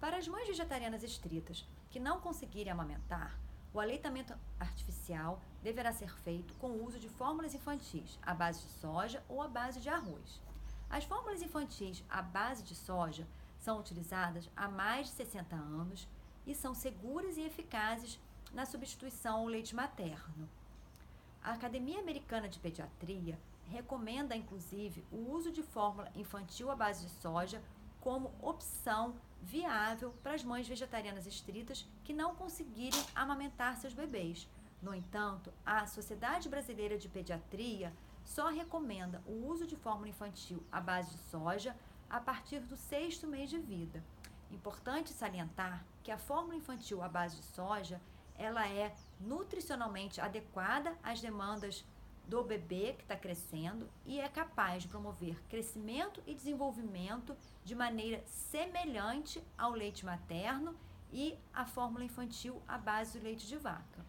Para as mães vegetarianas estritas que não conseguirem amamentar, o aleitamento artificial deverá ser feito com o uso de fórmulas infantis à base de soja ou à base de arroz. As fórmulas infantis à base de soja são utilizadas há mais de 60 anos e são seguras e eficazes na substituição ao leite materno. A Academia Americana de Pediatria recomenda, inclusive, o uso de fórmula infantil à base de soja como opção viável para as mães vegetarianas estritas que não conseguirem amamentar seus bebês. No entanto, a Sociedade Brasileira de Pediatria só recomenda o uso de fórmula infantil à base de soja a partir do sexto mês de vida. Importante salientar que a fórmula infantil à base de soja ela é nutricionalmente adequada às demandas do bebê que está crescendo e é capaz de promover crescimento e desenvolvimento de maneira semelhante ao leite materno e à fórmula infantil à base do leite de vaca.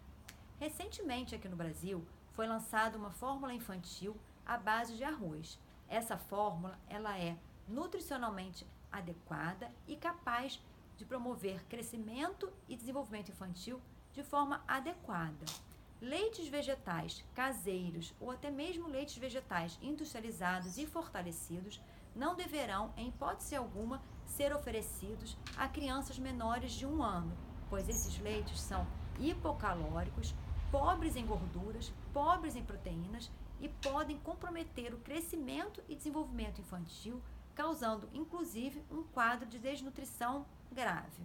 Recentemente, aqui no Brasil, foi lançada uma fórmula infantil à base de arroz. Essa fórmula ela é nutricionalmente adequada e capaz de promover crescimento e desenvolvimento infantil de forma adequada. Leites vegetais caseiros ou até mesmo leites vegetais industrializados e fortalecidos não deverão, em hipótese alguma, ser oferecidos a crianças menores de um ano, pois esses leites são hipocalóricos, pobres em gorduras, pobres em proteínas e podem comprometer o crescimento e desenvolvimento infantil, causando inclusive um quadro de desnutrição grave.